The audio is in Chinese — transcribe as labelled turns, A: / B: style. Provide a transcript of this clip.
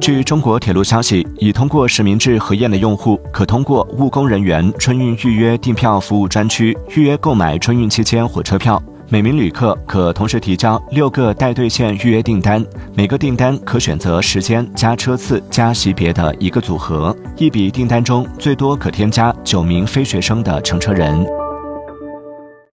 A: 据中国铁路消息已通过实名制核验的用户可通过务工人员春运预约订票服务专区预约购买春运期间火车票。每名旅客可同时提交六个待兑现预约订单每个订单可选择时间加车次加级别的一个组合一笔订单中最多可添加九名非学生的乘车人。